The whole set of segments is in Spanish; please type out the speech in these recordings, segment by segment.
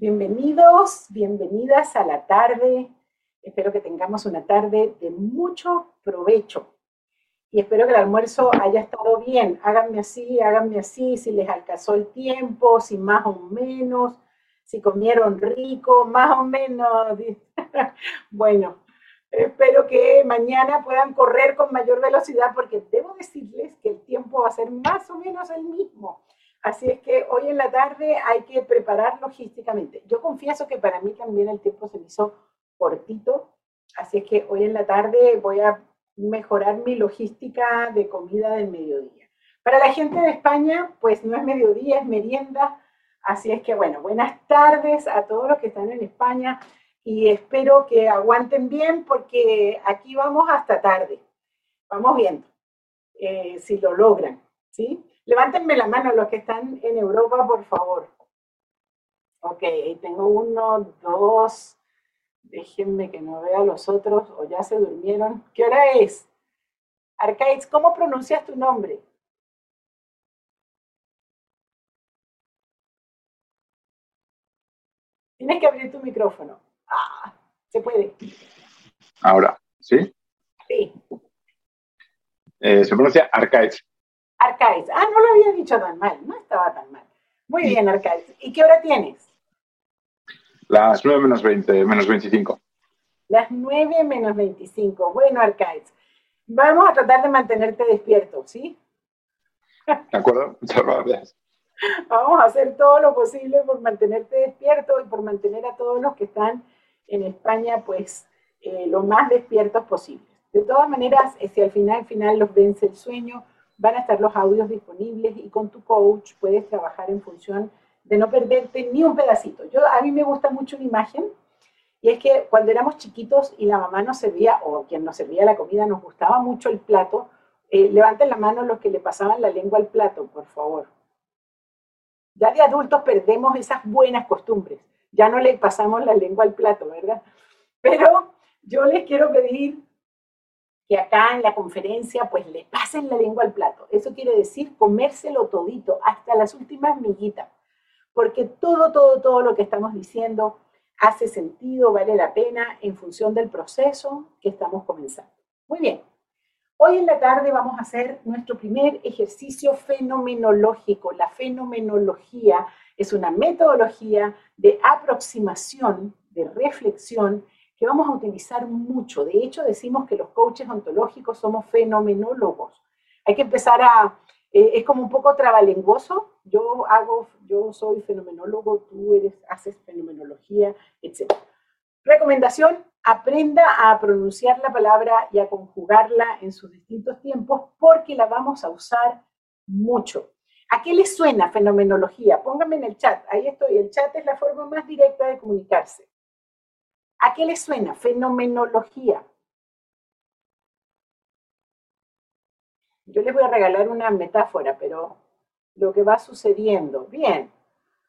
Bienvenidos, bienvenidas a la tarde. Espero que tengamos una tarde de mucho provecho. Y espero que el almuerzo haya estado bien. Háganme así, háganme así, si les alcanzó el tiempo, si más o menos, si comieron rico, más o menos. bueno, espero que mañana puedan correr con mayor velocidad porque debo decirles que el tiempo va a ser más o menos el mismo. Así es que hoy en la tarde hay que preparar logísticamente. Yo confieso que para mí también el tiempo se me hizo cortito, así es que hoy en la tarde voy a mejorar mi logística de comida del mediodía. Para la gente de España, pues no es mediodía, es merienda. Así es que bueno, buenas tardes a todos los que están en España y espero que aguanten bien porque aquí vamos hasta tarde. Vamos viendo eh, si lo logran, ¿sí? Levántenme la mano los que están en Europa, por favor. Ok, tengo uno, dos. Déjenme que no vea los otros o ya se durmieron. ¿Qué hora es? Arcades, ¿cómo pronuncias tu nombre? Tienes que abrir tu micrófono. Ah, se puede. Ahora, ¿sí? Sí. Eh, se pronuncia Arcades. Arcais. Ah, no lo había dicho tan mal, no estaba tan mal. Muy bien, Arcais. ¿Y qué hora tienes? Las 9 menos 20, menos 25. Las 9 menos 25. Bueno, Arcais, vamos a tratar de mantenerte despierto, ¿sí? De acuerdo, muchas gracias. Vamos a hacer todo lo posible por mantenerte despierto y por mantener a todos los que están en España, pues, eh, lo más despiertos posibles. De todas maneras, si al final, al final los vence el sueño, van a estar los audios disponibles y con tu coach puedes trabajar en función de no perderte ni un pedacito. Yo, a mí me gusta mucho una imagen y es que cuando éramos chiquitos y la mamá nos servía, o quien nos servía la comida, nos gustaba mucho el plato, eh, levanten la mano los que le pasaban la lengua al plato, por favor. Ya de adultos perdemos esas buenas costumbres, ya no le pasamos la lengua al plato, ¿verdad? Pero yo les quiero pedir que acá en la conferencia pues le pasen la lengua al plato. Eso quiere decir comérselo todito, hasta las últimas miguitas, porque todo, todo, todo lo que estamos diciendo hace sentido, vale la pena en función del proceso que estamos comenzando. Muy bien. Hoy en la tarde vamos a hacer nuestro primer ejercicio fenomenológico. La fenomenología es una metodología de aproximación, de reflexión que vamos a utilizar mucho. De hecho, decimos que los coaches ontológicos somos fenomenólogos. Hay que empezar a, eh, es como un poco trabalenguoso. Yo hago, yo soy fenomenólogo, tú eres, haces fenomenología, etc. Recomendación, aprenda a pronunciar la palabra y a conjugarla en sus distintos tiempos porque la vamos a usar mucho. ¿A qué le suena fenomenología? Póngame en el chat. Ahí estoy. El chat es la forma más directa de comunicarse. ¿A qué le suena? Fenomenología. Yo les voy a regalar una metáfora, pero lo que va sucediendo. Bien.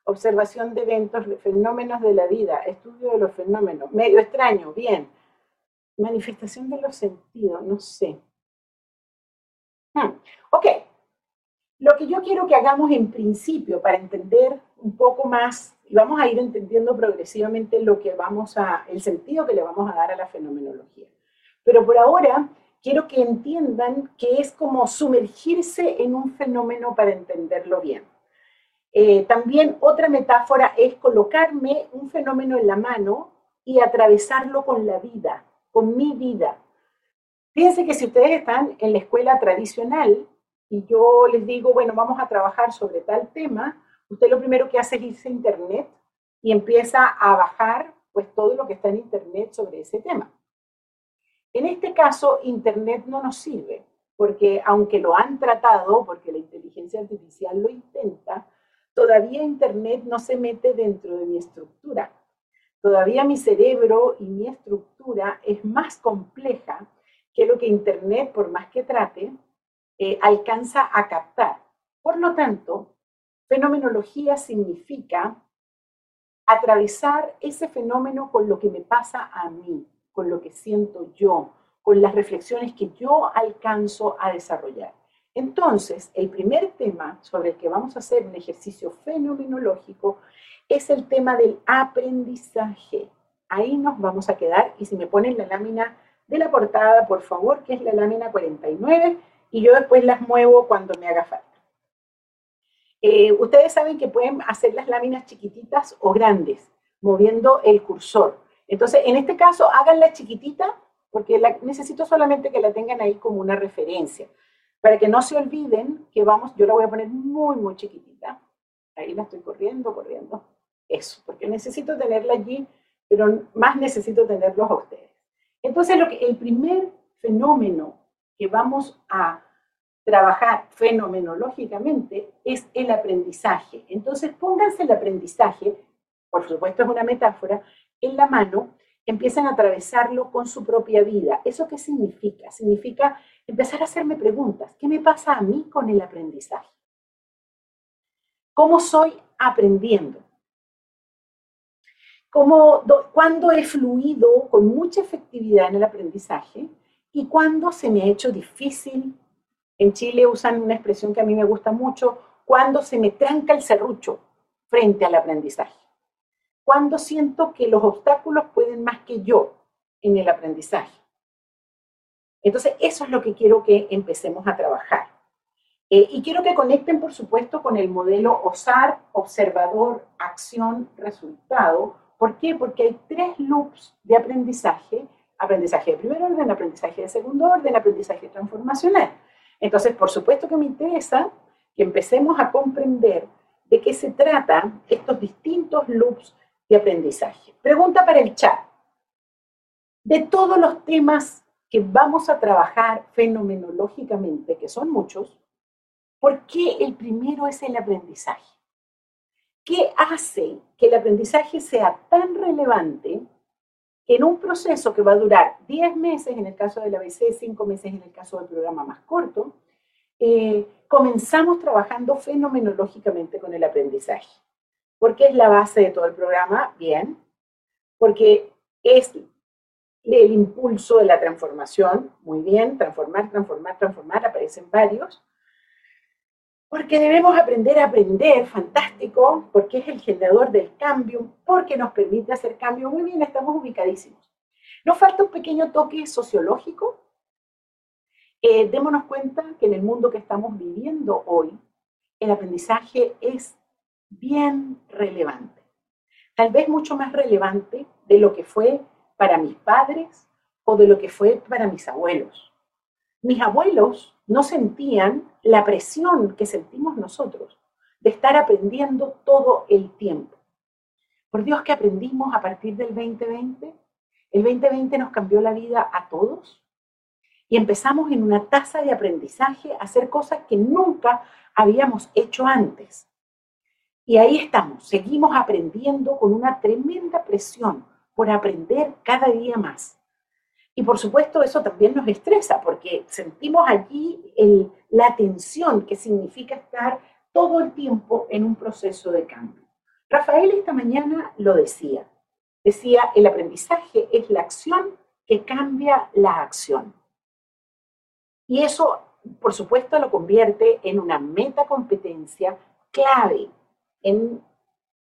Observación de eventos, fenómenos de la vida, estudio de los fenómenos. Medio extraño, bien. Manifestación de los sentidos, no sé. Hmm. Ok. Lo que yo quiero que hagamos en principio para entender un poco más y vamos a ir entendiendo progresivamente lo que vamos a, el sentido que le vamos a dar a la fenomenología. Pero por ahora quiero que entiendan que es como sumergirse en un fenómeno para entenderlo bien. Eh, también otra metáfora es colocarme un fenómeno en la mano y atravesarlo con la vida, con mi vida. Fíjense que si ustedes están en la escuela tradicional y yo les digo, bueno, vamos a trabajar sobre tal tema, usted lo primero que hace es irse a Internet y empieza a bajar pues todo lo que está en Internet sobre ese tema. En este caso, Internet no nos sirve, porque aunque lo han tratado, porque la inteligencia artificial lo intenta, todavía Internet no se mete dentro de mi estructura. Todavía mi cerebro y mi estructura es más compleja que lo que Internet, por más que trate, eh, alcanza a captar. Por lo tanto, Fenomenología significa atravesar ese fenómeno con lo que me pasa a mí, con lo que siento yo, con las reflexiones que yo alcanzo a desarrollar. Entonces, el primer tema sobre el que vamos a hacer un ejercicio fenomenológico es el tema del aprendizaje. Ahí nos vamos a quedar y si me ponen la lámina de la portada, por favor, que es la lámina 49, y yo después las muevo cuando me haga falta. Eh, ustedes saben que pueden hacer las láminas chiquititas o grandes, moviendo el cursor. Entonces, en este caso, háganla chiquitita, porque necesito solamente que la tengan ahí como una referencia, para que no se olviden que vamos, yo la voy a poner muy, muy chiquitita. Ahí la estoy corriendo, corriendo. Eso, porque necesito tenerla allí, pero más necesito tenerlos a ustedes. Entonces, lo que, el primer fenómeno que vamos a trabajar fenomenológicamente es el aprendizaje. Entonces, pónganse el aprendizaje, por supuesto es una metáfora, en la mano, empiezan a atravesarlo con su propia vida. ¿Eso qué significa? Significa empezar a hacerme preguntas. ¿Qué me pasa a mí con el aprendizaje? ¿Cómo soy aprendiendo? ¿Cómo, ¿Cuándo he fluido con mucha efectividad en el aprendizaje? ¿Y cuándo se me ha hecho difícil en Chile usan una expresión que a mí me gusta mucho, cuando se me tranca el serrucho frente al aprendizaje. Cuando siento que los obstáculos pueden más que yo en el aprendizaje. Entonces, eso es lo que quiero que empecemos a trabajar. Eh, y quiero que conecten, por supuesto, con el modelo OSAR, observador, acción, resultado. ¿Por qué? Porque hay tres loops de aprendizaje. Aprendizaje de primer orden, aprendizaje de segundo orden, aprendizaje transformacional. Entonces, por supuesto que me interesa que empecemos a comprender de qué se trata estos distintos loops de aprendizaje. Pregunta para el chat. De todos los temas que vamos a trabajar fenomenológicamente, que son muchos, ¿por qué el primero es el aprendizaje? ¿Qué hace que el aprendizaje sea tan relevante en un proceso que va a durar 10 meses, en el caso del ABC, 5 meses en el caso del programa más corto, eh, comenzamos trabajando fenomenológicamente con el aprendizaje. ¿Por qué es la base de todo el programa? Bien, porque es el impulso de la transformación, muy bien, transformar, transformar, transformar, aparecen varios, porque debemos aprender a aprender, fantástico, porque es el generador del cambio, porque nos permite hacer cambio. Muy bien, estamos ubicadísimos. Nos falta un pequeño toque sociológico. Eh, démonos cuenta que en el mundo que estamos viviendo hoy, el aprendizaje es bien relevante. Tal vez mucho más relevante de lo que fue para mis padres o de lo que fue para mis abuelos. Mis abuelos no sentían la presión que sentimos nosotros de estar aprendiendo todo el tiempo. Por Dios que aprendimos a partir del 2020. El 2020 nos cambió la vida a todos y empezamos en una tasa de aprendizaje a hacer cosas que nunca habíamos hecho antes. Y ahí estamos, seguimos aprendiendo con una tremenda presión por aprender cada día más. Y por supuesto eso también nos estresa porque sentimos allí la tensión que significa estar todo el tiempo en un proceso de cambio. Rafael esta mañana lo decía. Decía, el aprendizaje es la acción que cambia la acción. Y eso, por supuesto, lo convierte en una metacompetencia clave en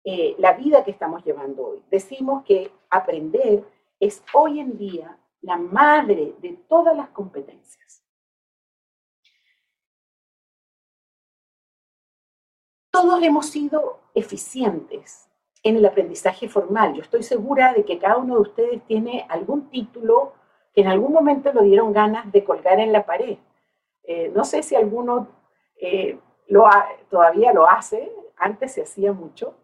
eh, la vida que estamos llevando hoy. Decimos que aprender es hoy en día la madre de todas las competencias. Todos hemos sido eficientes en el aprendizaje formal. Yo estoy segura de que cada uno de ustedes tiene algún título que en algún momento lo dieron ganas de colgar en la pared. Eh, no sé si alguno eh, todavía lo hace, antes se hacía mucho,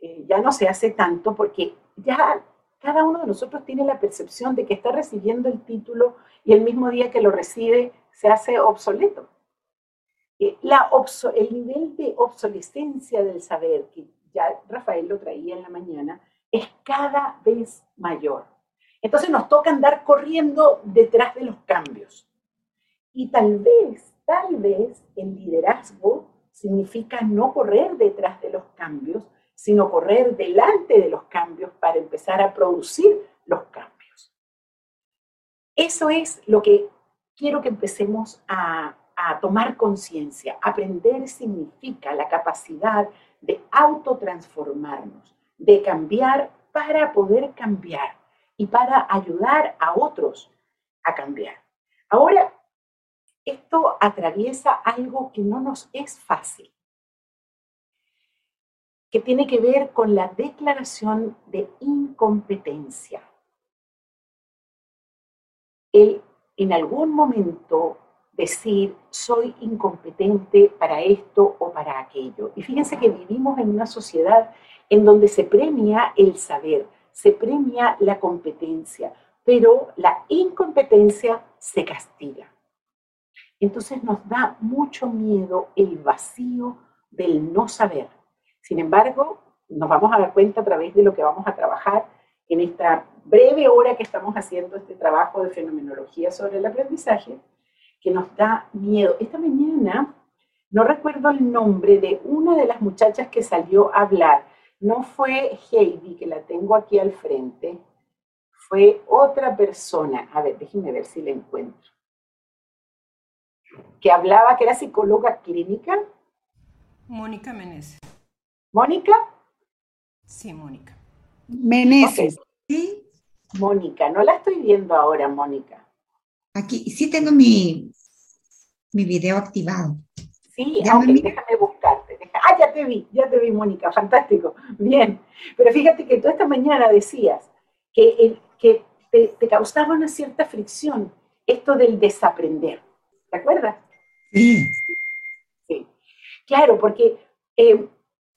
eh, ya no se hace tanto porque ya cada uno de nosotros tiene la percepción de que está recibiendo el título y el mismo día que lo recibe se hace obsoleto. Eh, la el nivel de obsolescencia del saber, que ya Rafael lo traía en la mañana, es cada vez mayor. Entonces nos toca andar corriendo detrás de los cambios. Y tal vez, tal vez el liderazgo significa no correr detrás de los cambios, sino correr delante de los cambios para empezar a producir los cambios. Eso es lo que quiero que empecemos a, tomar conciencia. Aprender significa la capacidad de autotransformarnos, de cambiar para poder cambiar y para ayudar a otros a cambiar. Ahora, esto atraviesa algo que no nos es fácil, que tiene que ver con la declaración de incompetencia. El en algún momento decir soy incompetente para esto o para aquello. Y fíjense que vivimos en una sociedad en donde se premia el saber, se premia la competencia, pero la incompetencia se castiga. Entonces nos da mucho miedo el vacío del no saber. Sin embargo, nos vamos a dar cuenta a través de lo que vamos a trabajar en esta breve hora que estamos haciendo este trabajo de fenomenología sobre el aprendizaje, que nos da miedo. Esta mañana no recuerdo el nombre de una de las muchachas que salió a hablar. No fue Heidi, que la tengo aquí al frente, fue otra persona. A ver, déjenme ver si la encuentro. Que hablaba, que era psicóloga clínica. Mónica Meneses. ¿Mónica? Sí, Mónica. Meneses. ¿Sí? Mónica, no la estoy viendo ahora, Mónica. Aquí, sí tengo mi, mi video activado. Sí, aunque déjame buscarte. Ah, ya te vi, ya te vi, Mónica, fantástico. Bien. Pero fíjate que tú esta mañana decías que, que te, causaba una cierta fricción esto del desaprender. ¿Te acuerdas? Sí. Sí. Claro, porque eh,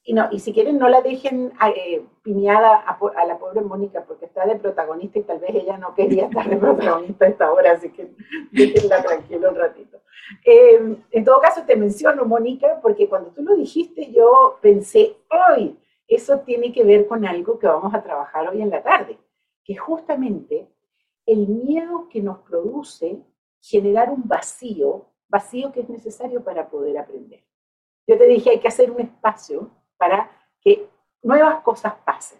y, no, y si quieren, no la dejen eh, piñada a, la pobre Mónica, porque está de protagonista y tal vez ella no quería estar de protagonista a esta hora, así que déjenla tranquila un ratito. Em, en todo caso, te menciono, Mónica, porque cuando tú lo dijiste, yo pensé, hoy, eso tiene que ver con algo que vamos a trabajar hoy en la tarde, que justamente el miedo que nos produce generar un vacío, vacío que es necesario para poder aprender. Yo te dije, hay que hacer un espacio para que nuevas cosas pasen.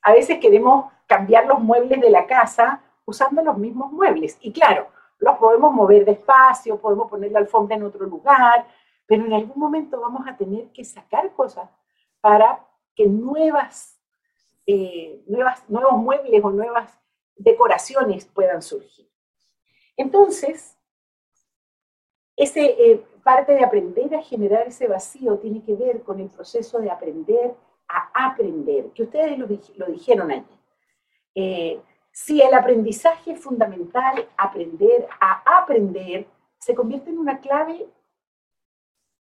A veces queremos cambiar los muebles de la casa usando los mismos muebles. Y claro, los podemos mover despacio, podemos poner la alfombra en otro lugar, pero en algún momento vamos a tener que sacar cosas para que nuevas, eh, nuevas, nuevos muebles o nuevas decoraciones puedan surgir. Entonces, ese, eh, parte de aprender a generar ese vacío tiene que ver con el proceso de aprender a aprender, que ustedes lo, dijeron allí. Eh, si el aprendizaje es fundamental, aprender a aprender se convierte en una clave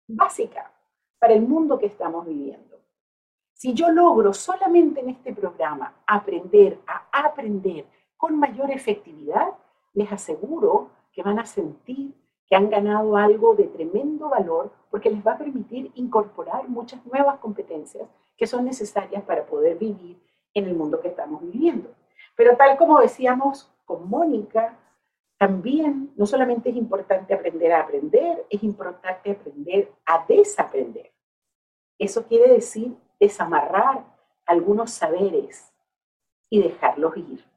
básica para el mundo que estamos viviendo. Si yo logro solamente en este programa aprender a aprender con mayor efectividad, les aseguro que van a sentir han ganado algo de tremendo valor porque les va a permitir incorporar muchas nuevas competencias que son necesarias para poder vivir en el mundo que estamos viviendo. Pero tal como decíamos con Mónica, también no solamente es importante aprender a aprender, es importante aprender a desaprender. Eso quiere decir desamarrar algunos saberes y dejarlos ir.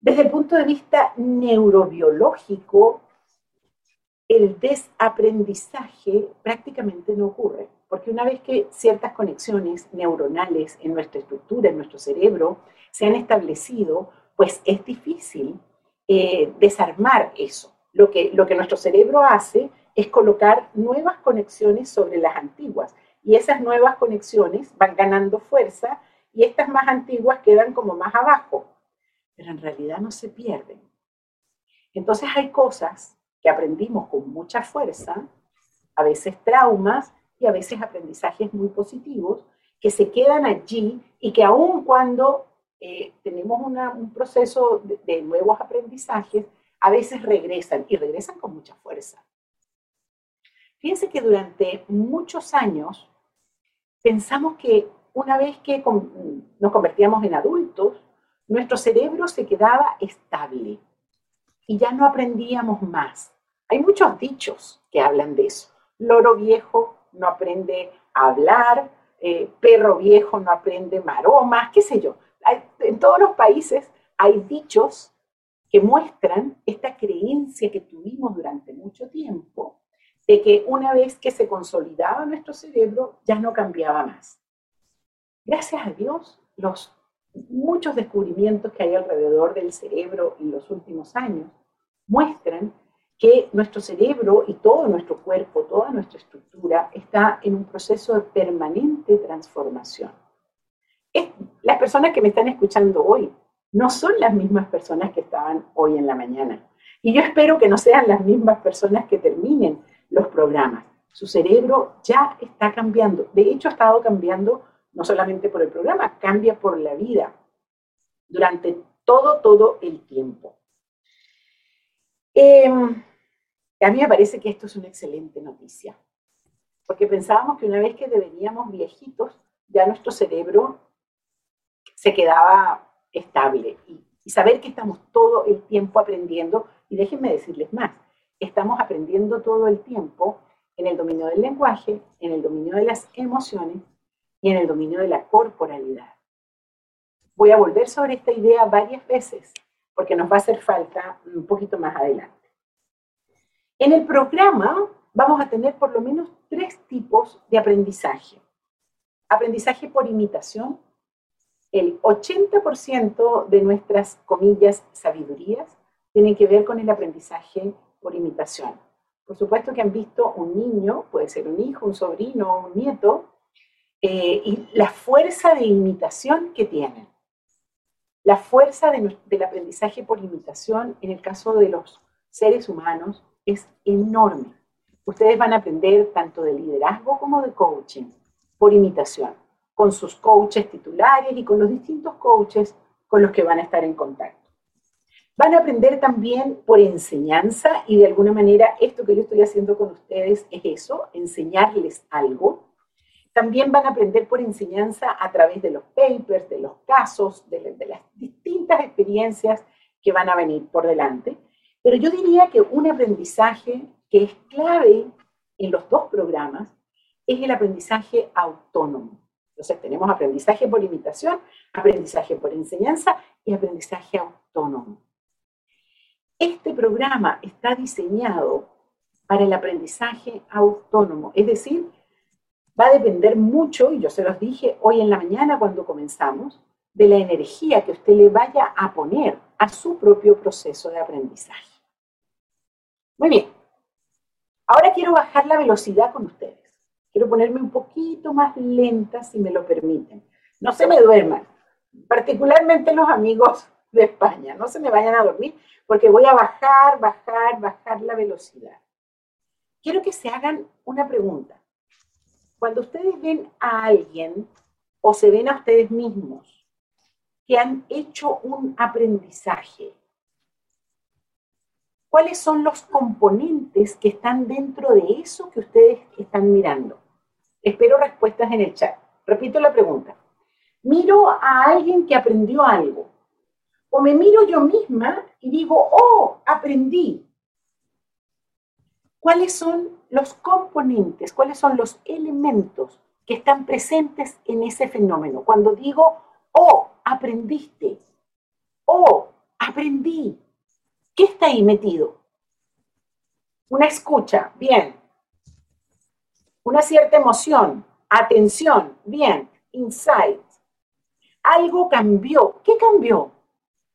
Desde el punto de vista neurobiológico, el desaprendizaje prácticamente no ocurre, porque una vez que ciertas conexiones neuronales en nuestra estructura, en nuestro cerebro, se han establecido, pues es difícil eh, desarmar eso. Lo que, lo que nuestro cerebro hace es colocar nuevas conexiones sobre las antiguas, y esas nuevas conexiones van ganando fuerza y estas más antiguas quedan como más abajo pero en realidad no se pierden. Entonces hay cosas que aprendimos con mucha fuerza, a veces traumas y a veces aprendizajes muy positivos, que se quedan allí y que aun cuando eh, tenemos un proceso de, de nuevos aprendizajes, a veces regresan y regresan con mucha fuerza. Fíjense que durante muchos años pensamos que una vez que nos convertíamos en adultos, nuestro cerebro se quedaba estable y ya no aprendíamos más. Hay muchos dichos que hablan de eso. Loro viejo no aprende a hablar, eh, perro viejo no aprende maromas, qué sé yo. en todos los países hay dichos que muestran esta creencia que tuvimos durante mucho tiempo de que una vez que se consolidaba nuestro cerebro ya no cambiaba más. gracias a Dios, los muchos descubrimientos que hay alrededor del cerebro en los últimos años muestran que nuestro cerebro y todo nuestro cuerpo, toda nuestra estructura está en un proceso de permanente transformación. las personas que me están escuchando hoy no son las mismas personas que estaban hoy en la mañana. Y yo espero que no sean las mismas personas que terminen los programas. Su cerebro ya está cambiando. De hecho, ha estado cambiando no solamente por el programa, cambia por la vida durante todo, todo el tiempo. Em, a mí me parece que esto es una excelente noticia, porque pensábamos que una vez que deveníamos viejitos, ya nuestro cerebro se quedaba estable y, y saber que estamos todo el tiempo aprendiendo, y déjenme decirles más, estamos aprendiendo todo el tiempo en el dominio del lenguaje, en el dominio de las emociones y en el dominio de la corporalidad. Voy a volver sobre esta idea varias veces porque nos va a hacer falta un poquito más adelante. En el programa vamos a tener por lo menos tres tipos de aprendizaje. Aprendizaje por imitación. El 80% de nuestras comillas sabidurías tienen que ver con el aprendizaje por imitación. Por supuesto que han visto un niño, puede ser un hijo, un sobrino, un nieto, eh, y la fuerza de imitación que tienen. La fuerza del aprendizaje por imitación en el caso de los seres humanos es enorme. Ustedes van a aprender tanto de liderazgo como de coaching por imitación, con sus coaches titulares y con los distintos coaches con los que van a estar en contacto. Van a aprender también por enseñanza y de alguna manera esto que yo estoy haciendo con ustedes es eso, enseñarles algo. También van a aprender por enseñanza a través de los papers, de los casos, de, las distintas experiencias que van a venir por delante. Pero yo diría que un aprendizaje que es clave en los dos programas es el aprendizaje autónomo. Entonces tenemos aprendizaje por imitación, aprendizaje por enseñanza y aprendizaje autónomo. Este programa está diseñado para el aprendizaje autónomo, es decir, va a depender mucho, y yo se los dije hoy en la mañana cuando comenzamos, de la energía que usted le vaya a poner a su propio proceso de aprendizaje. Muy bien. Ahora quiero bajar la velocidad con ustedes. Quiero ponerme un poquito más lenta, si me lo permiten. No se me duerman, particularmente los amigos de España. No se me vayan a dormir porque voy a bajar, bajar, bajar la velocidad. Quiero que se hagan una pregunta. Cuando ustedes ven a alguien o se ven a ustedes mismos que han hecho un aprendizaje, ¿cuáles son los componentes que están dentro de eso que ustedes están mirando? Espero respuestas en el chat. Repito la pregunta. Miro a alguien que aprendió algo o me miro yo misma y digo, oh, aprendí. ¿Cuáles son los componentes, cuáles son los elementos que están presentes en ese fenómeno? Cuando digo, oh, aprendiste, oh, aprendí, ¿qué está ahí metido? Una escucha, bien. Una cierta emoción, atención, bien. Insight. Algo cambió. ¿Qué cambió?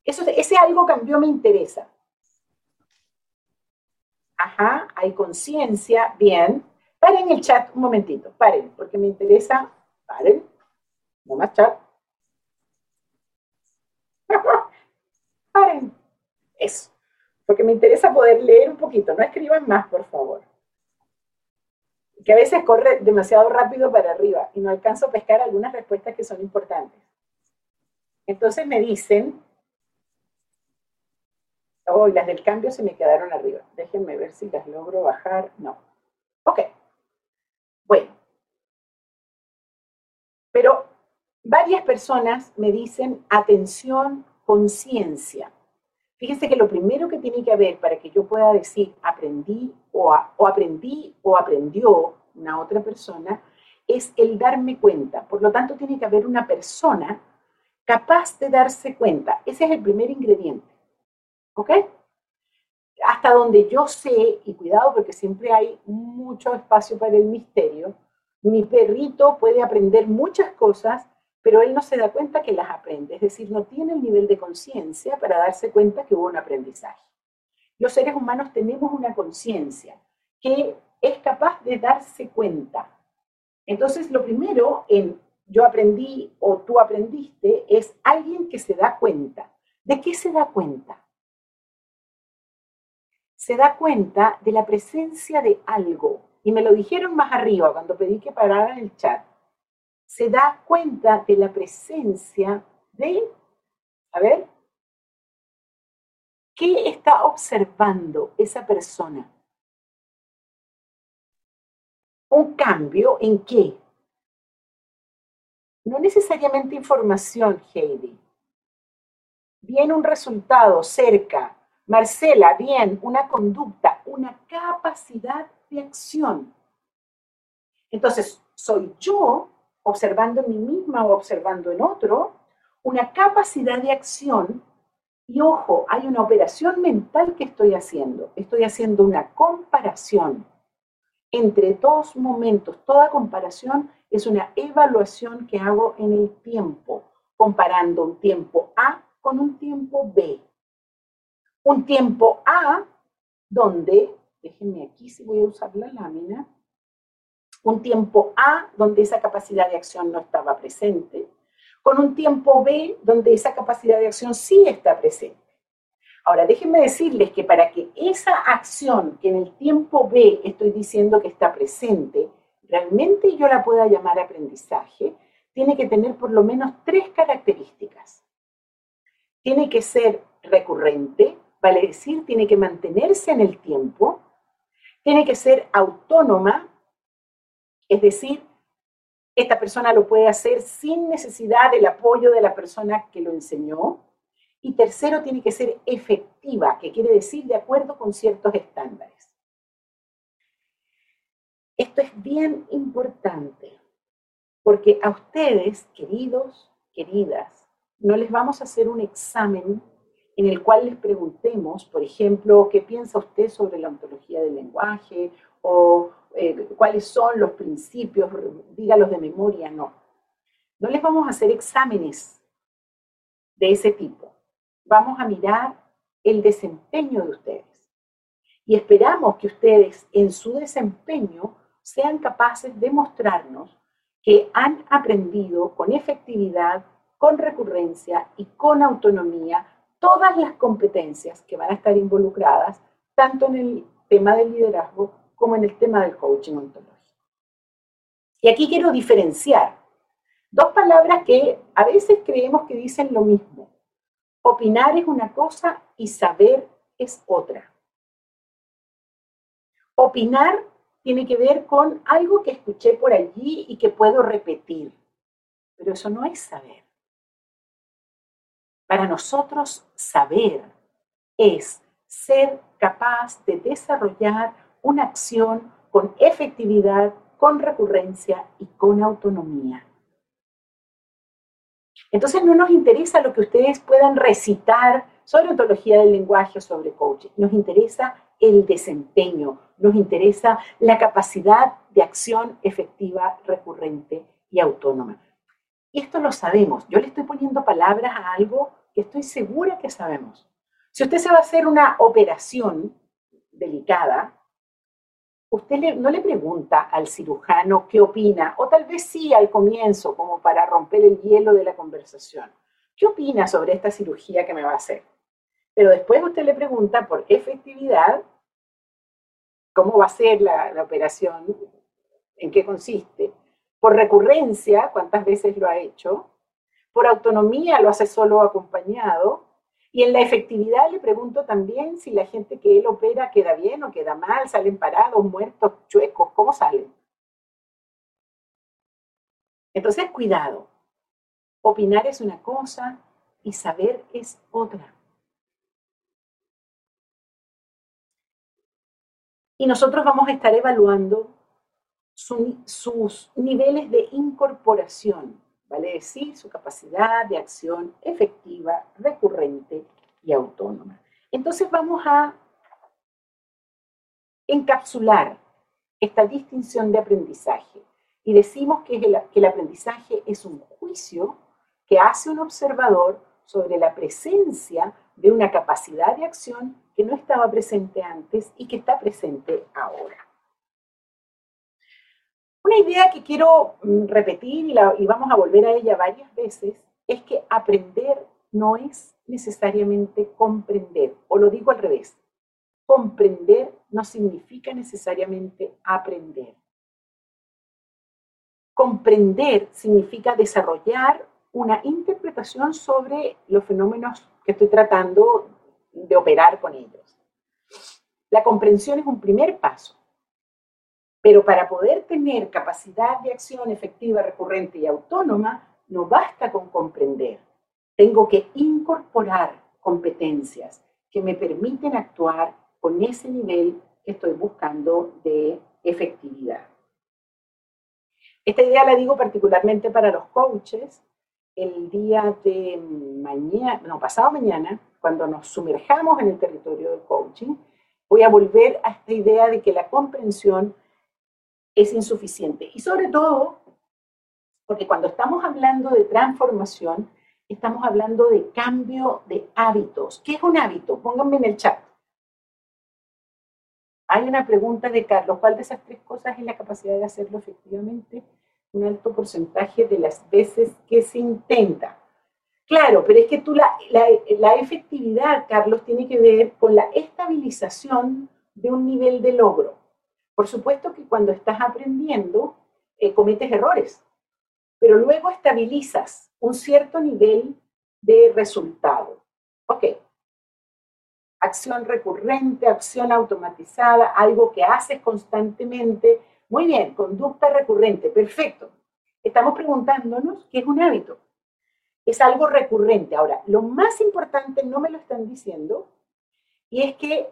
Eso, ese algo cambió me interesa. Ajá, hay conciencia, bien. Paren el chat un momentito, paren, porque me interesa. Paren, no más chat. paren. Eso, porque me interesa poder leer un poquito. No escriban más, por favor. Que a veces corre demasiado rápido para arriba y no alcanzo a pescar algunas respuestas que son importantes. Entonces me dicen Oh, las del cambio se me quedaron arriba. Déjenme ver si las logro bajar. No. Ok. Bueno. Pero varias personas me dicen atención, conciencia. Fíjense que lo primero que tiene que haber para que yo pueda decir aprendí o aprendí o aprendió una otra persona es el darme cuenta. Por lo tanto, tiene que haber una persona capaz de darse cuenta. Ese es el primer ingrediente. ¿Ok? Hasta donde yo sé, y cuidado porque siempre hay mucho espacio para el misterio, mi perrito puede aprender muchas cosas pero él no se da cuenta que las aprende, es decir, no tiene el nivel de conciencia para darse cuenta que hubo un aprendizaje. Los seres humanos tenemos una conciencia que es capaz de darse cuenta. Entonces, lo primero en yo aprendí o tú aprendiste es alguien que se da cuenta. ¿De qué se da cuenta? Se da cuenta de la presencia de algo. Y me lo dijeron más arriba cuando pedí que pararan el chat se da cuenta de la presencia de, a ver, ¿qué está observando esa persona? Un cambio en qué? No necesariamente información, Heidi. Bien un resultado cerca. Marcela, bien una conducta, una capacidad de acción. Entonces, soy yo observando en mí misma o observando en otro, una capacidad de acción y ojo, hay una operación mental que estoy haciendo. Estoy haciendo una comparación entre dos momentos. Toda comparación es una evaluación que hago en el tiempo, comparando un tiempo A con un tiempo B. Un tiempo A donde, déjenme aquí si voy a usar la lámina, un tiempo A donde esa capacidad de acción no estaba presente, con un tiempo B donde esa capacidad de acción sí está presente. Ahora, déjenme decirles que para que esa acción que en el tiempo B estoy diciendo que está presente, realmente yo la pueda llamar aprendizaje, tiene que tener por lo menos tres características. Tiene que ser recurrente, vale decir, tiene que mantenerse en el tiempo, tiene que ser autónoma, es decir, esta persona lo puede hacer sin necesidad del apoyo de la persona que lo enseñó. Y tercero, tiene que ser efectiva, que quiere decir de acuerdo con ciertos estándares. Esto es bien importante, porque a ustedes, queridos, queridas, no les vamos a hacer un examen en el cual les preguntemos, por ejemplo, qué piensa usted sobre la ontología del lenguaje o eh, cuáles son los principios, dígalos de memoria, no. No les vamos a hacer exámenes de ese tipo. Vamos a mirar el desempeño de ustedes. Y esperamos que ustedes en su desempeño sean capaces de mostrarnos que han aprendido con efectividad, con recurrencia y con autonomía todas las competencias que van a estar involucradas tanto en el tema del liderazgo como en el tema del coaching ontológico. Y aquí quiero diferenciar dos palabras que a veces creemos que dicen lo mismo. Opinar es una cosa y saber es otra. Opinar tiene que ver con algo que escuché por allí y que puedo repetir, pero eso no es saber. Para nosotros, saber es ser capaz de desarrollar una acción con efectividad, con recurrencia y con autonomía. Entonces no nos interesa lo que ustedes puedan recitar sobre ontología del lenguaje o sobre coaching. Nos interesa el desempeño, nos interesa la capacidad de acción efectiva, recurrente y autónoma. Y esto lo sabemos. Yo le estoy poniendo palabras a algo que estoy segura que sabemos. Si usted se va a hacer una operación delicada, usted no le pregunta al cirujano qué opina, o tal vez sí al comienzo, como para romper el hielo de la conversación. ¿Qué opina sobre esta cirugía que me va a hacer? Pero después usted le pregunta por efectividad, cómo va a ser la, la operación, en qué consiste, por recurrencia, cuántas veces lo ha hecho, por autonomía lo hace solo acompañado, y en la efectividad le pregunto también si la gente que él opera queda bien o queda mal, salen parados, muertos, chuecos, ¿cómo salen? Entonces, cuidado. Opinar es una cosa y saber es otra. Y nosotros vamos a estar evaluando sus niveles de incorporación vale decir su capacidad de acción efectiva, recurrente y autónoma. Entonces vamos a encapsular esta distinción de aprendizaje y decimos que el, que el aprendizaje es un juicio que hace un observador sobre la presencia de una capacidad de acción que no estaba presente antes y que está presente ahora. Idea que quiero mm, repetir y, vamos a volver a ella varias veces es que aprender no es necesariamente comprender, o lo digo al revés, comprender no significa necesariamente aprender. Comprender significa desarrollar una interpretación sobre los fenómenos que estoy tratando de operar con ellos. La comprensión es un primer paso, pero para poder tener capacidad de acción efectiva, recurrente y autónoma, no basta con comprender. Tengo que incorporar competencias que me permiten actuar con ese nivel que estoy buscando de efectividad. Esta idea la digo particularmente para los coaches. El día de mañana, no, pasado mañana, cuando nos sumerjamos en el territorio del coaching, voy a volver a esta idea de que la comprensión es insuficiente. Y sobre todo, porque cuando estamos hablando de transformación, estamos hablando de cambio de hábitos. ¿Qué es un hábito? Pónganme en el chat. Hay una pregunta de Carlos, ¿cuál de esas tres cosas es la capacidad de hacerlo efectivamente? Un alto porcentaje de las veces que se intenta. Claro, pero es que tú la, la, efectividad, Carlos, tiene que ver con la estabilización de un nivel de logro. Por supuesto que cuando estás aprendiendo, eh, cometes errores, pero luego estabilizas un cierto nivel de resultado. Ok, acción recurrente, acción automatizada, algo que haces constantemente. Muy bien, conducta recurrente, perfecto. Estamos preguntándonos qué es un hábito. Es algo recurrente. Ahora, lo más importante no me lo están diciendo, y es que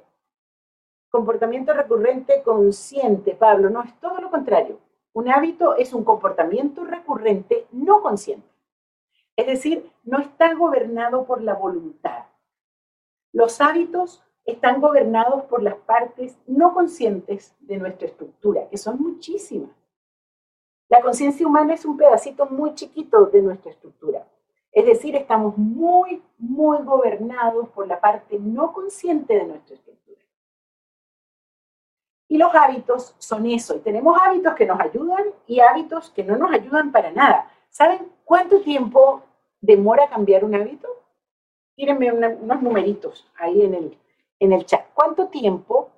comportamiento recurrente consciente, Pablo, no es todo lo contrario. Un hábito es un comportamiento recurrente no consciente. Es decir, no está gobernado por la voluntad. Los hábitos están gobernados por las partes no conscientes de nuestra estructura, que son muchísimas. La conciencia humana es un pedacito muy chiquito de nuestra estructura. Es decir, estamos muy, muy gobernados por la parte no consciente de nuestra estructura. Y los hábitos son eso. Y tenemos hábitos que nos ayudan y hábitos que no nos ayudan para nada. ¿Saben cuánto tiempo demora cambiar un hábito? tírenme unos numeritos ahí en el, en el chat. ¿Cuánto tiempo?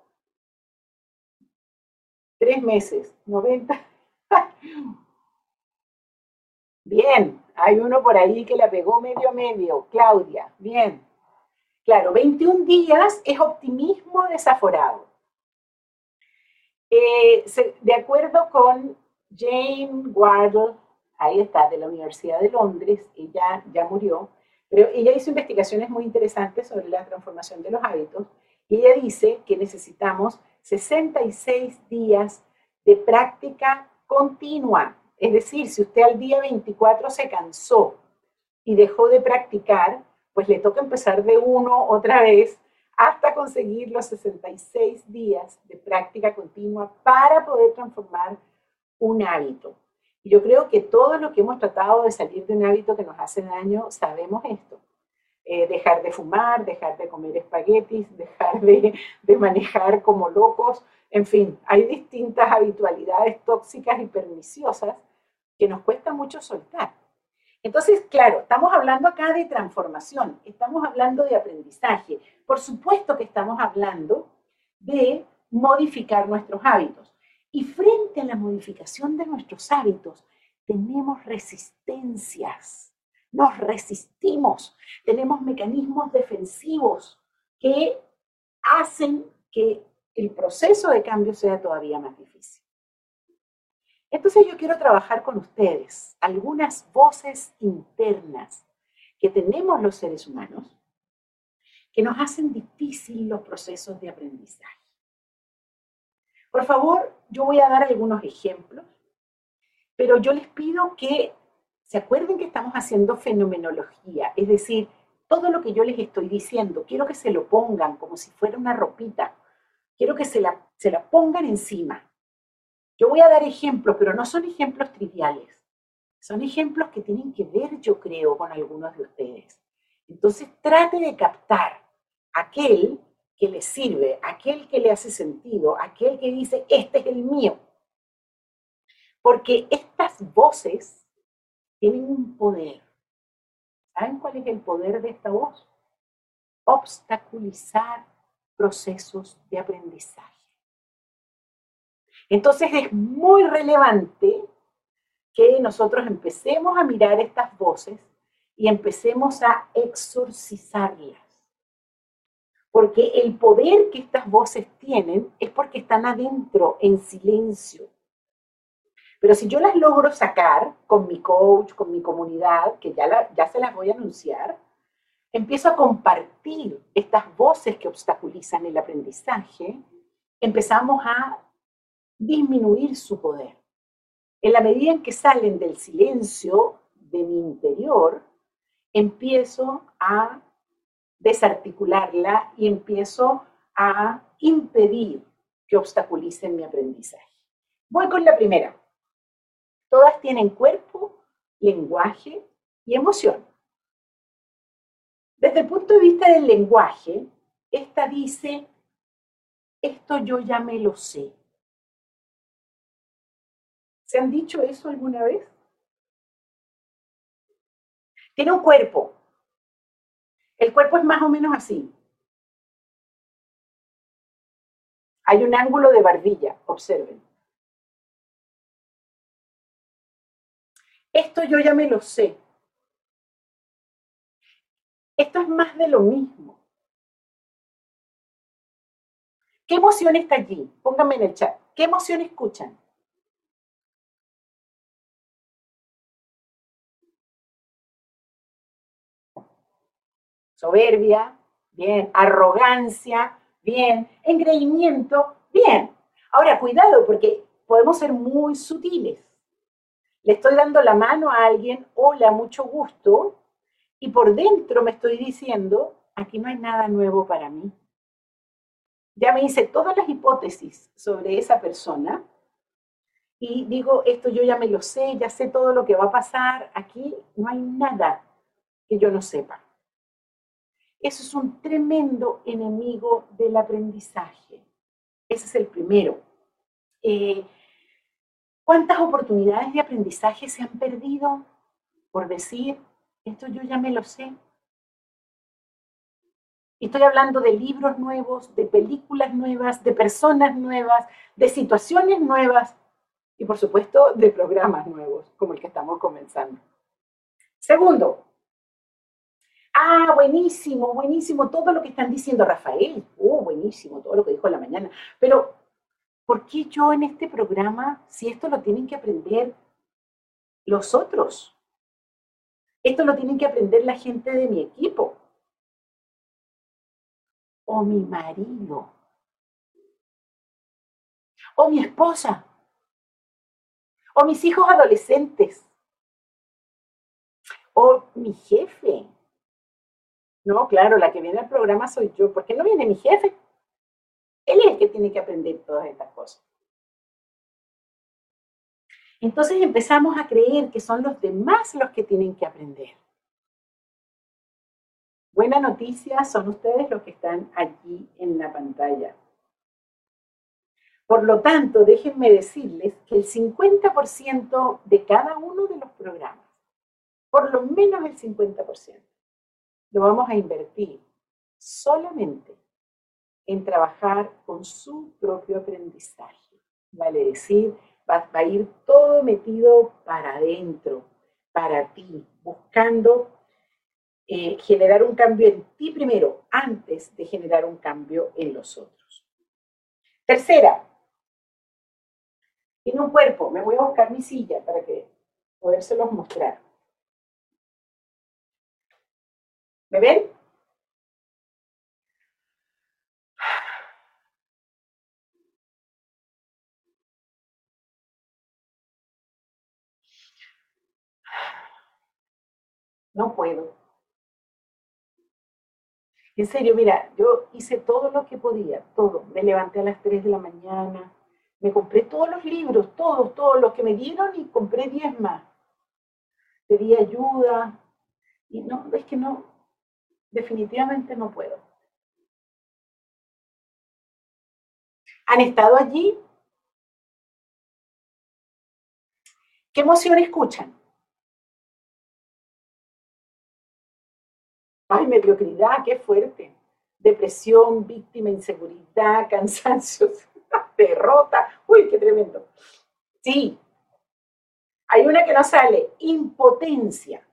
Tres meses, 90. Bien, hay uno por ahí que la pegó medio a medio, Claudia, bien. Claro, 21 días es optimismo desaforado. Eh, de acuerdo con Jane Wardle, ahí está, de la Universidad de Londres, ella ya murió, pero ella hizo investigaciones muy interesantes sobre la transformación de los hábitos y ella dice que necesitamos 66 días de práctica continua. Es decir, si usted al día 24 se cansó y dejó de practicar, pues le toca empezar de uno otra vez hasta conseguir los 66 días de práctica continua para poder transformar un hábito. Y yo creo que todo lo que hemos tratado de salir de un hábito que nos hace daño, sabemos esto. Eh, dejar de fumar, dejar de comer espaguetis, dejar de, de manejar como locos, en fin, hay distintas habitualidades tóxicas y perniciosas que nos cuesta mucho soltar. Entonces, claro, estamos hablando acá de transformación, estamos hablando de aprendizaje. Por supuesto que estamos hablando de modificar nuestros hábitos. Y frente a la modificación de nuestros hábitos, tenemos resistencias, nos resistimos, tenemos mecanismos defensivos que hacen que el proceso de cambio sea todavía más difícil. Entonces yo quiero trabajar con ustedes algunas voces internas que tenemos los seres humanos que nos hacen difícil los procesos de aprendizaje. Por favor, yo voy a dar algunos ejemplos, pero yo les pido que se acuerden que estamos haciendo fenomenología, es decir, todo lo que yo les estoy diciendo, quiero que se lo pongan como si fuera una ropita, quiero que se la, se la pongan encima. Yo voy a dar ejemplos, pero no son ejemplos triviales, Son ejemplos que tienen que ver, yo creo, con algunos de ustedes. Entonces trate de captar aquel que le sirve, aquel que le hace sentido, aquel que dice, este es el mío. Porque estas voces tienen un poder. ¿Saben cuál es el poder de esta voz? Obstaculizar procesos de aprendizaje. Entonces es muy relevante que nosotros empecemos a mirar estas voces y empecemos a exorcizarlas. Porque el poder que estas voces tienen es porque están adentro, en silencio. Pero si yo las logro sacar con mi coach, con mi comunidad, que ya, ya se las voy a anunciar, empiezo a compartir estas voces que obstaculizan el aprendizaje, empezamos a disminuir su poder. En la medida en que salen del silencio de mi interior, empiezo a desarticularla y empiezo a impedir que obstaculicen mi aprendizaje. Voy con la primera. Todas tienen cuerpo, lenguaje y emoción. Desde el punto de vista del lenguaje, esta dice, esto yo ya me lo sé. ¿Se han dicho eso alguna vez? Tiene un cuerpo. El cuerpo es más o menos así. Hay un ángulo de barbilla, observen. Esto yo ya me lo sé. Esto es más de lo mismo. ¿Qué emoción está allí? Pónganme en el chat. ¿Qué emoción escuchan? Soberbia, bien, arrogancia, bien, engreimiento, bien. Ahora, cuidado, porque podemos ser muy sutiles. Le estoy dando la mano a alguien, hola, mucho gusto, y por dentro me estoy diciendo, aquí no hay nada nuevo para mí. Ya me hice todas las hipótesis sobre esa persona y digo, esto yo ya me lo sé, ya sé todo lo que va a pasar, aquí no hay nada que yo no sepa. Eso es un tremendo enemigo del aprendizaje. Ese es el primero. Eh, ¿Cuántas oportunidades de aprendizaje se han perdido por decir, esto yo ya me lo sé? Estoy hablando de libros nuevos, de películas nuevas, de personas nuevas, de situaciones nuevas y por supuesto de programas nuevos, como el que estamos comenzando. Segundo, Ah, buenísimo, buenísimo, todo lo que están diciendo Rafael. Oh, buenísimo, todo lo que dijo en la mañana. Pero, ¿por qué yo en este programa, si esto lo tienen que aprender los otros? Esto lo tienen que aprender la gente de mi equipo. O mi marido. O mi esposa. O mis hijos adolescentes. O mi jefe no, claro, la que viene al programa soy yo. ¿Por qué no viene mi jefe? Él es el que tiene que aprender todas estas cosas. Entonces empezamos a creer que son los demás los que tienen que aprender. Buena noticia, son ustedes los que están allí en la pantalla. Por lo tanto, déjenme decirles que el 50% de cada uno de los programas, por lo menos el 50%, lo vamos a invertir solamente en trabajar con su propio aprendizaje. Vale decir, va, a ir todo metido para adentro, para ti, buscando eh, generar un cambio en ti primero, antes de generar un cambio en los otros. Tercera, tiene un cuerpo. Me voy a buscar mi silla para que podérselos mostrar. ¿Me ven? No puedo. En serio, mira, yo hice todo lo que podía, todo. Me levanté a las 3 de la mañana, me compré todos los libros, todos, todos los que me dieron y compré 10 más. pedí ayuda y no, es que no, definitivamente no puedo. ¿Han estado allí? ¿Qué emoción escuchan? Ay, mediocridad, qué fuerte. Depresión, víctima, inseguridad, cansancio, derrota. Uy, qué tremendo. Sí. Hay una que no sale, impotencia.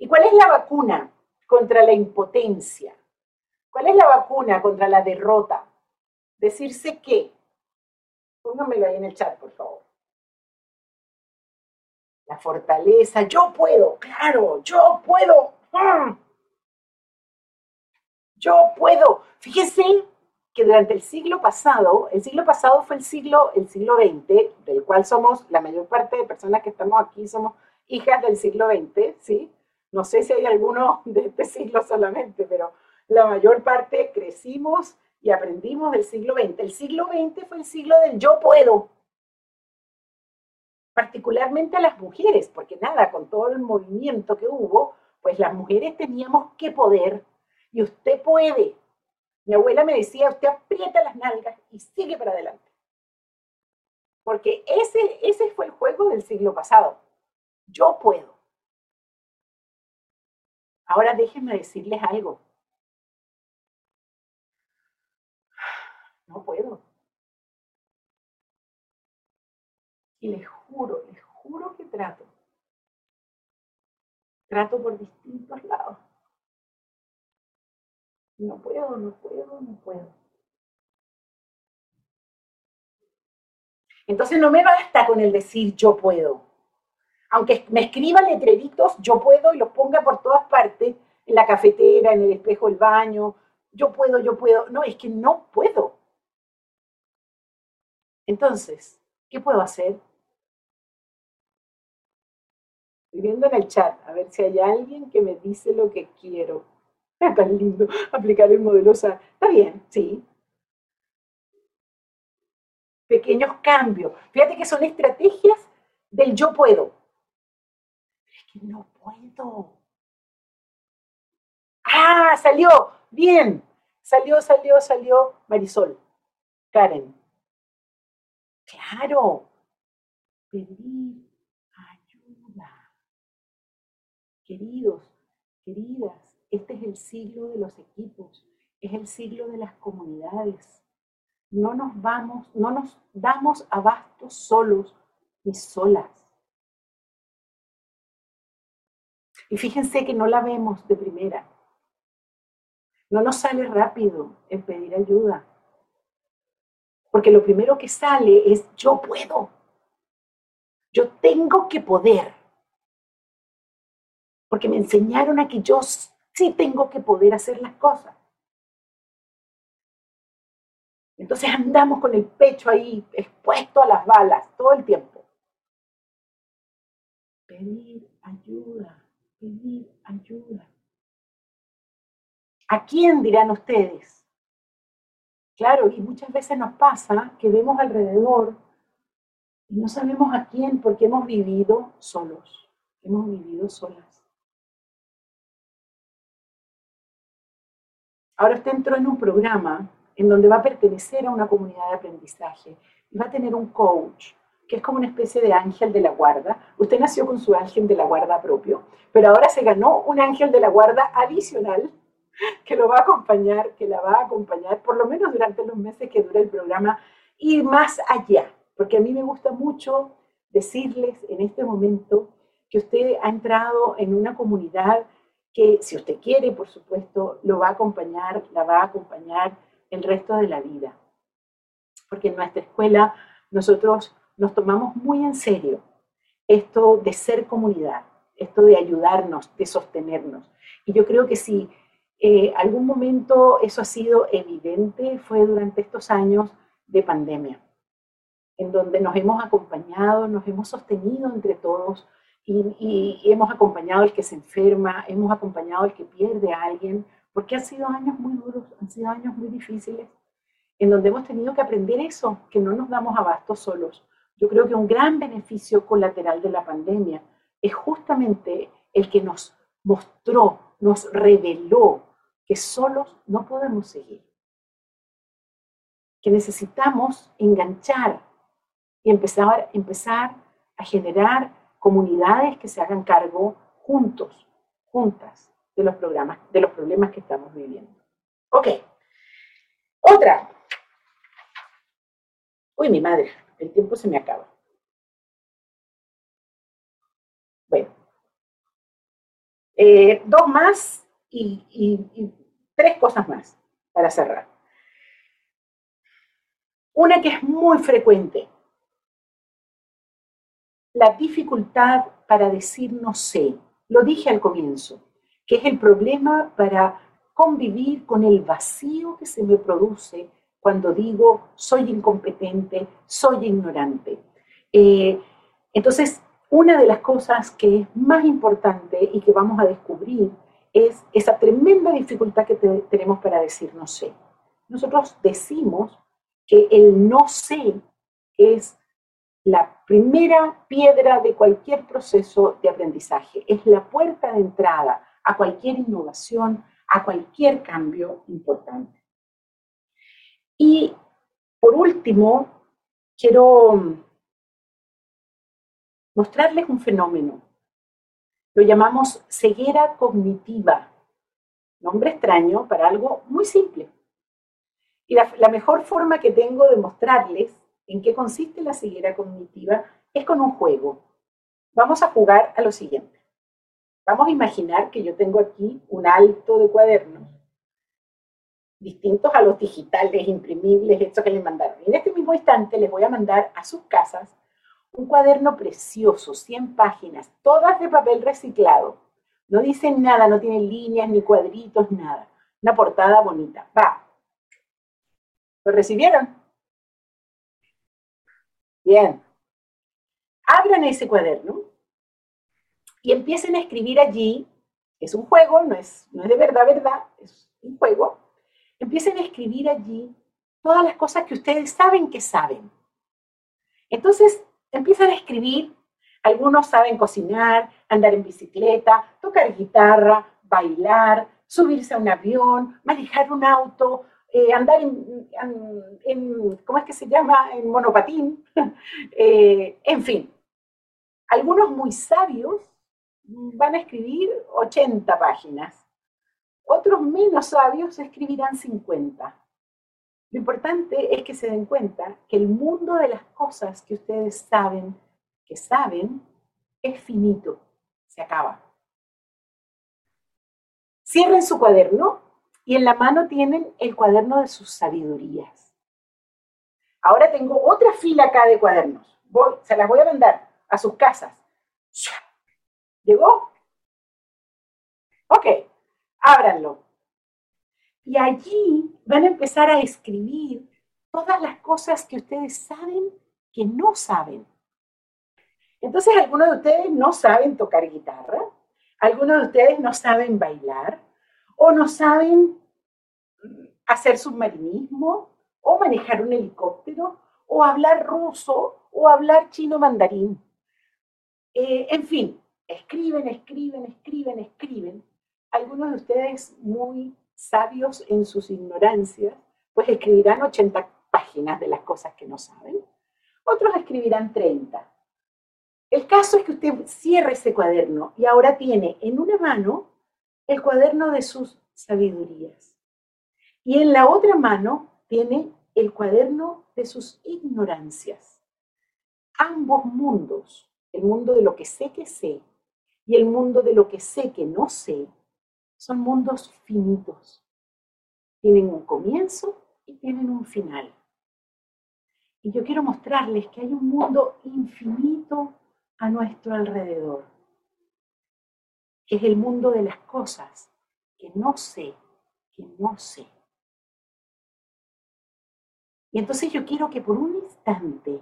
¿Y cuál es la vacuna contra la impotencia? ¿Cuál es la vacuna contra la derrota? Decirse qué. Póngamelo ahí en el chat, por favor. La fortaleza, yo puedo, claro, yo puedo. ¡Ah! Yo puedo. Fíjense que durante el siglo pasado, el siglo pasado fue el siglo, el siglo XX, del cual somos, la mayor parte de personas que estamos aquí somos hijas del siglo XX, ¿sí? No sé si hay alguno de este siglo solamente, pero la mayor parte crecimos y aprendimos del siglo XX. El siglo XX fue el siglo del yo puedo, particularmente a las mujeres, porque nada, con todo el movimiento que hubo, pues las mujeres teníamos que poder y usted puede. Mi abuela me decía, usted aprieta las nalgas y sigue para adelante. Porque ese, ese fue el juego del siglo pasado. Yo puedo. Ahora déjenme decirles algo. No puedo. Y les juro, les juro que trato. Trato por distintos lados. No puedo, no puedo, no puedo. Entonces no me basta con el decir yo puedo. Aunque me escriba letreritos, yo puedo y los ponga por todas partes, en la cafetera, en el espejo del baño, yo puedo, yo puedo. No, es que no puedo. Entonces, ¿qué puedo hacer? Estoy viendo en el chat, a ver si hay alguien que me dice lo que quiero. Es tan lindo aplicar el modelo Está bien, sí. Pequeños cambios. Fíjate que son estrategias del yo puedo. Que no puedo. Ah, salió. Bien. Salió, salió, salió Marisol. Karen. Claro, pedir ayuda. Queridos, queridas, este es el siglo de los equipos, es el siglo de las comunidades. No nos vamos, no nos damos abasto solos ni solas. Y fíjense que no la vemos de primera. No nos sale rápido el pedir ayuda. Porque lo primero que sale es yo puedo. Yo tengo que poder. Porque me enseñaron a que yo sí tengo que poder hacer las cosas. Entonces andamos con el pecho ahí expuesto a las balas todo el tiempo. Pedir ayuda, pedir ayuda. ¿A quién dirán ustedes? Claro, y muchas veces nos pasa que vemos alrededor y no sabemos a quién porque hemos vivido solos, hemos vivido solas. Ahora usted entró en un programa en donde va a pertenecer a una comunidad de aprendizaje y va a tener un coach que es como una especie de ángel de la guarda. Usted nació con su ángel de la guarda propio, pero ahora se ganó un ángel de la guarda adicional que lo va a acompañar, que la va a acompañar, por lo menos durante los meses que dura el programa, y más allá, porque a mí me gusta mucho decirles en este momento que usted ha entrado en una comunidad que, si usted quiere, por supuesto, lo va a acompañar, la va a acompañar el resto de la vida. Porque en nuestra escuela nosotros nos tomamos muy en serio esto de ser comunidad, esto de ayudarnos, de sostenernos. Y yo creo que si eh, algún momento eso ha sido evidente, fue durante estos años de pandemia, en donde nos hemos acompañado, nos hemos sostenido entre todos y, hemos acompañado al que se enferma, hemos acompañado al que pierde a alguien, porque han sido años muy duros, han sido años muy difíciles, en donde hemos tenido que aprender eso, que no nos damos abasto solos. Yo creo que un gran beneficio colateral de la pandemia es justamente el que nos mostró, nos reveló que solos no podemos seguir, que necesitamos enganchar y empezar, a generar comunidades que se hagan cargo juntos, juntas, de los, programas, de los problemas que estamos viviendo. Ok. Otra. Uy, mi madre, el tiempo se me acaba. Bueno. Eh, dos más y tres cosas más para cerrar. Una que es muy frecuente, la dificultad para decir no sé. Lo dije al comienzo, que es el problema para convivir con el vacío que se me produce cuando digo soy incompetente, soy ignorante. Eh, entonces, una de las cosas que es más importante y que vamos a descubrir es esa tremenda dificultad que tenemos para decir no sé. Nosotros decimos que el no sé es la primera piedra de cualquier proceso de aprendizaje, es la puerta de entrada a cualquier innovación, a cualquier cambio importante. Y por último, quiero mostrarles un fenómeno. Lo llamamos ceguera cognitiva. Nombre extraño para algo muy simple. Y la, la mejor forma que tengo de mostrarles en qué consiste la ceguera cognitiva es con un juego. Vamos a jugar a lo siguiente. Vamos a imaginar que yo tengo aquí un alto de cuadernos, distintos a los digitales, imprimibles, estos que les mandaron. Y en este mismo instante les voy a mandar a sus casas un cuaderno precioso, 100 páginas, todas de papel reciclado. No dicen nada, no tienen líneas ni cuadritos, nada. Una portada bonita. Va. ¿Lo recibieron? Bien. Abran ese cuaderno y empiecen a escribir allí. Es un juego, no es, no es de verdad, verdad, es un juego. Empiecen a escribir allí todas las cosas que ustedes saben que saben. Entonces, empiezan a escribir. Algunos saben cocinar, andar en bicicleta, tocar guitarra, bailar, subirse a un avión, manejar un auto, eh, andar en, ¿cómo es que se llama?, en monopatín, eh, en fin. Algunos muy sabios van a escribir 80 páginas, otros menos sabios escribirán 50. Lo importante es que se den cuenta que el mundo de las cosas que ustedes saben, que saben, es finito, se acaba. Cierren su cuaderno y en la mano tienen el cuaderno de sus sabidurías. Ahora tengo otra fila acá de cuadernos. se las voy a mandar a sus casas. ¿Llegó? Ok, ábranlo. Y allí van a empezar a escribir todas las cosas que ustedes saben que no saben. Entonces, algunos de ustedes no saben tocar guitarra, algunos de ustedes no saben bailar, o no saben hacer submarinismo, o manejar un helicóptero, o hablar ruso, o hablar chino mandarín. Eh, en fin, escriben, escriben, escriben, escriben. Algunos de ustedes muy sabios en sus ignorancias, pues escribirán 80 páginas de las cosas que no saben. Otros escribirán 30. El caso es que usted cierre ese cuaderno y ahora tiene en una mano el cuaderno de sus sabidurías. Y en la otra mano tiene el cuaderno de sus ignorancias. Ambos mundos, el mundo de lo que sé que sé y el mundo de lo que sé que no sé, son mundos finitos. Tienen un comienzo y tienen un final. Y yo quiero mostrarles que hay un mundo infinito a nuestro alrededor. Es el mundo de las cosas que no sé, que no sé. Y entonces yo quiero que por un instante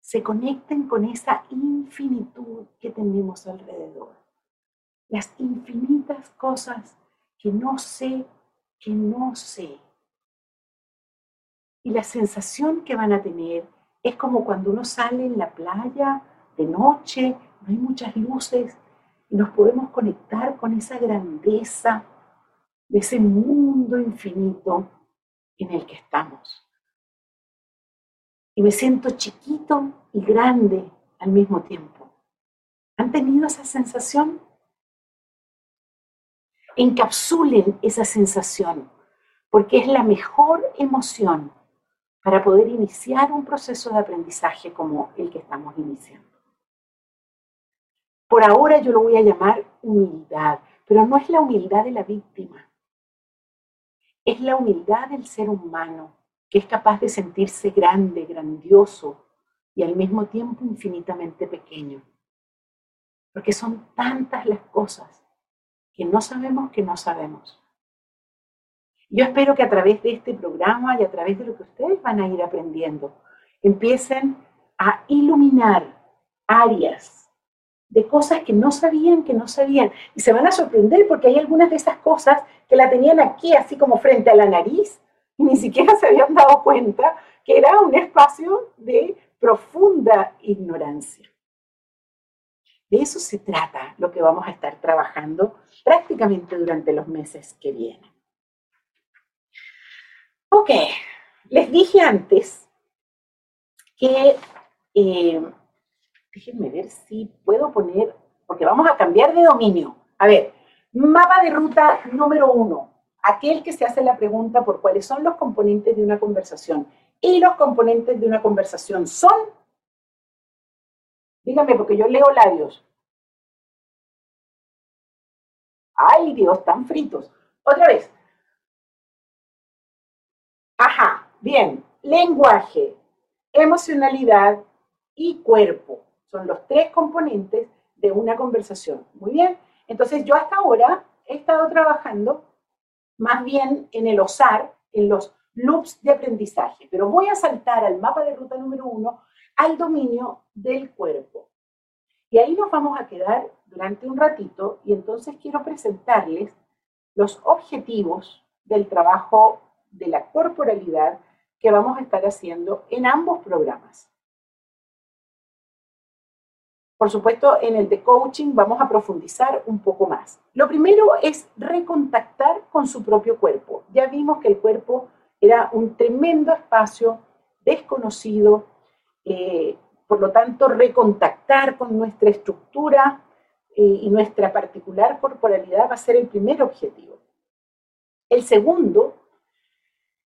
se conecten con esa infinitud que tenemos alrededor. Las infinitas cosas que no sé, que no sé. Y la sensación que van a tener Es como cuando uno sale en la playa de noche, no hay muchas luces y nos podemos conectar con esa grandeza de ese mundo infinito en el que estamos. Y me siento chiquito y grande al mismo tiempo. ¿Han tenido esa sensación? Encapsulen esa sensación, porque es la mejor emoción para poder iniciar un proceso de aprendizaje como el que estamos iniciando. Por ahora yo lo voy a llamar humildad, pero no es la humildad de la víctima, es la humildad del ser humano que es capaz de sentirse grande, grandioso y al mismo tiempo infinitamente pequeño. Porque son tantas las cosas que no sabemos que no sabemos. Yo espero que a través de este programa y a través de lo que ustedes van a ir aprendiendo, empiecen a iluminar áreas de cosas que no sabían, que no sabían. Y se van a sorprender porque hay algunas de esas cosas que la tenían aquí, así como frente a la nariz, y ni siquiera se habían dado cuenta que era un espacio de profunda ignorancia. De eso se trata lo que vamos a estar trabajando prácticamente durante los meses que vienen. Ok, les dije antes que eh, déjenme ver si puedo poner, porque vamos a cambiar de dominio. A ver, mapa de ruta número uno, aquel que se hace la pregunta por cuáles son los componentes de una conversación. Y los componentes de una conversación son, dígame, porque yo leo labios. Ay, Dios, están fritos. Otra vez. Ajá, bien. Lenguaje, emocionalidad y cuerpo. Son los tres componentes de una conversación. Muy bien. Entonces yo hasta ahora he estado trabajando más bien en el OSAR, en los loops de aprendizaje, pero voy a saltar al mapa de ruta número uno al dominio del cuerpo. Y ahí nos vamos a quedar durante un ratito y entonces quiero presentarles los objetivos del trabajo de la corporalidad que vamos a estar haciendo en ambos programas. Por supuesto, en el de coaching vamos a profundizar un poco más. Lo primero es recontactar con su propio cuerpo. Ya vimos que el cuerpo era un tremendo espacio desconocido, eh, por lo tanto, recontactar con nuestra estructura eh, y nuestra particular corporalidad va a ser el primer objetivo. El segundo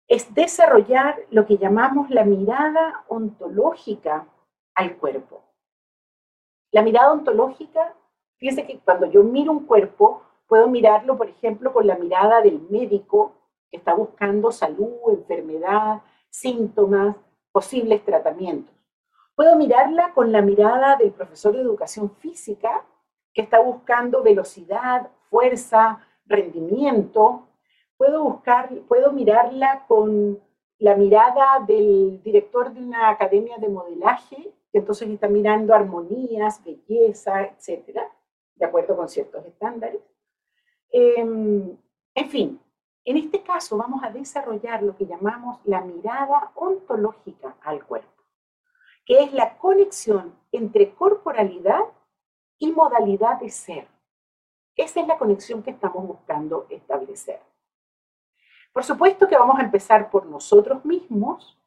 es desarrollar lo que llamamos la mirada ontológica al cuerpo. La mirada ontológica, fíjense que cuando yo miro un cuerpo, puedo mirarlo, por ejemplo, con la mirada del médico que está buscando salud, enfermedad, síntomas, posibles tratamientos. Puedo mirarla con la mirada del profesor de educación física que está buscando velocidad, fuerza, rendimiento. Puedo, buscar, puedo mirarla con la mirada del director de una academia de modelaje que entonces está mirando armonías, belleza, etcétera, de acuerdo con ciertos estándares. Em, en fin, en este caso vamos a desarrollar lo que llamamos la mirada ontológica al cuerpo, que es la conexión entre corporalidad y modalidad de ser. Esa es la conexión que estamos buscando establecer. Por supuesto que vamos a empezar por nosotros mismos,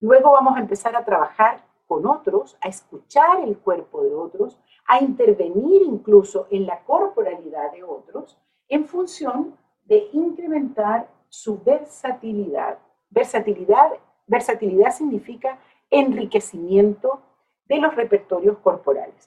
luego vamos a empezar a trabajar con otros, a escuchar el cuerpo de otros, a intervenir incluso en la corporalidad de otros, en función de incrementar su versatilidad. Versatilidad, versatilidad significa enriquecimiento de los repertorios corporales.